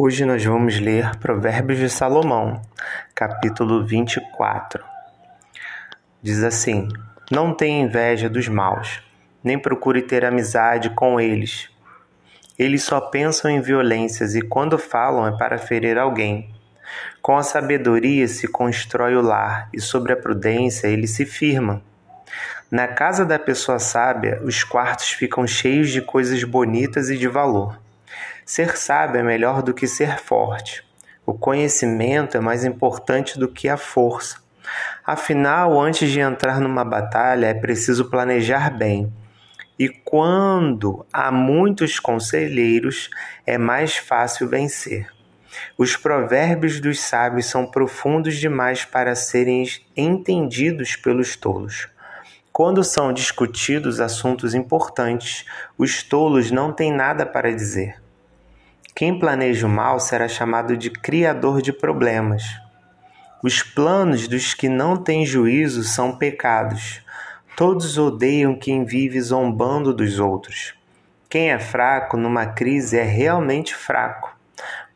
Hoje nós vamos ler Provérbios de Salomão, capítulo 24. Diz assim: Não tenha inveja dos maus, nem procure ter amizade com eles. Eles só pensam em violências e quando falam é para ferir alguém. Com a sabedoria se constrói o lar e sobre a prudência ele se firma. Na casa da pessoa sábia, os quartos ficam cheios de coisas bonitas e de valor. Ser sábio é melhor do que ser forte. O conhecimento é mais importante do que a força. Afinal, antes de entrar numa batalha, é preciso planejar bem. E quando há muitos conselheiros, é mais fácil vencer. Os provérbios dos sábios são profundos demais para serem entendidos pelos tolos. Quando são discutidos assuntos importantes, os tolos não têm nada para dizer. Quem planeja o mal será chamado de criador de problemas. Os planos dos que não têm juízo são pecados. Todos odeiam quem vive zombando dos outros. Quem é fraco numa crise é realmente fraco.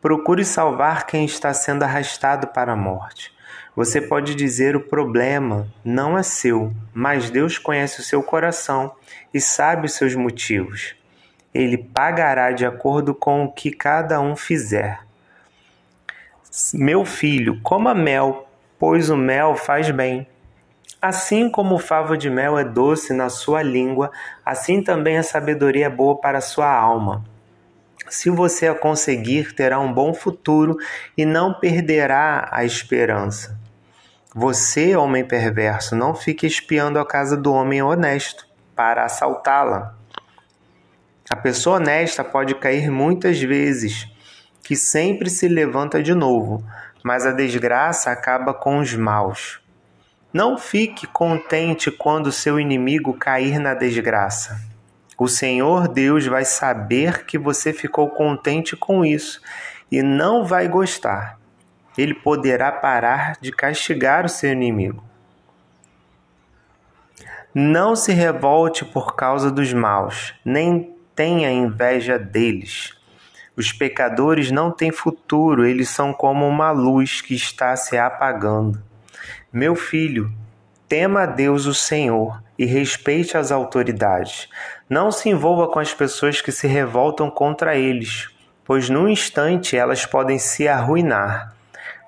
Procure salvar quem está sendo arrastado para a morte. Você pode dizer o problema não é seu, mas Deus conhece o seu coração e sabe os seus motivos ele pagará de acordo com o que cada um fizer. Meu filho, coma mel, pois o mel faz bem. Assim como o favo de mel é doce na sua língua, assim também a sabedoria é boa para a sua alma. Se você a conseguir, terá um bom futuro e não perderá a esperança. Você, homem perverso, não fique espiando a casa do homem honesto para assaltá-la. A pessoa honesta pode cair muitas vezes, que sempre se levanta de novo, mas a desgraça acaba com os maus. Não fique contente quando seu inimigo cair na desgraça. O Senhor Deus vai saber que você ficou contente com isso e não vai gostar. Ele poderá parar de castigar o seu inimigo. Não se revolte por causa dos maus, nem tenha inveja deles. Os pecadores não têm futuro, eles são como uma luz que está se apagando. Meu filho, tema a Deus o Senhor e respeite as autoridades. Não se envolva com as pessoas que se revoltam contra eles, pois num instante elas podem se arruinar.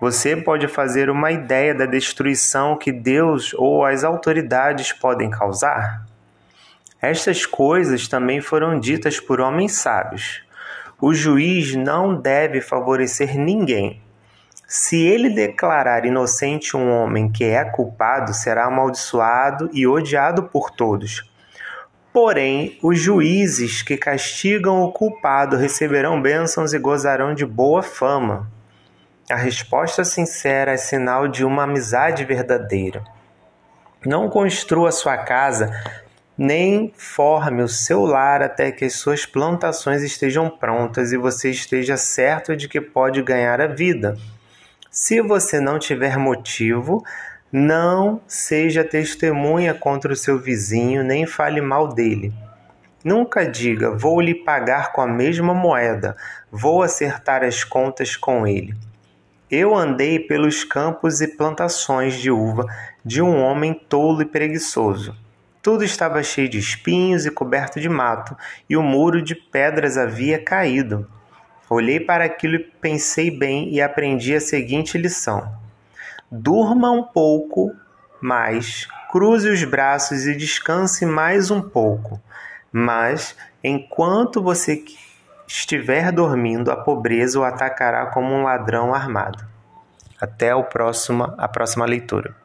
Você pode fazer uma ideia da destruição que Deus ou as autoridades podem causar? Estas coisas também foram ditas por homens sábios. O juiz não deve favorecer ninguém. Se ele declarar inocente um homem que é culpado, será amaldiçoado e odiado por todos. Porém, os juízes que castigam o culpado receberão bênçãos e gozarão de boa fama. A resposta sincera é sinal de uma amizade verdadeira. Não construa sua casa nem forme o seu lar até que as suas plantações estejam prontas e você esteja certo de que pode ganhar a vida. Se você não tiver motivo, não seja testemunha contra o seu vizinho, nem fale mal dele. Nunca diga: vou lhe pagar com a mesma moeda, vou acertar as contas com ele. Eu andei pelos campos e plantações de uva de um homem tolo e preguiçoso. Tudo estava cheio de espinhos e coberto de mato, e o muro de pedras havia caído. Olhei para aquilo e pensei bem e aprendi a seguinte lição: Durma um pouco mais, cruze os braços e descanse mais um pouco. Mas, enquanto você estiver dormindo, a pobreza o atacará como um ladrão armado. Até o próximo, a próxima leitura.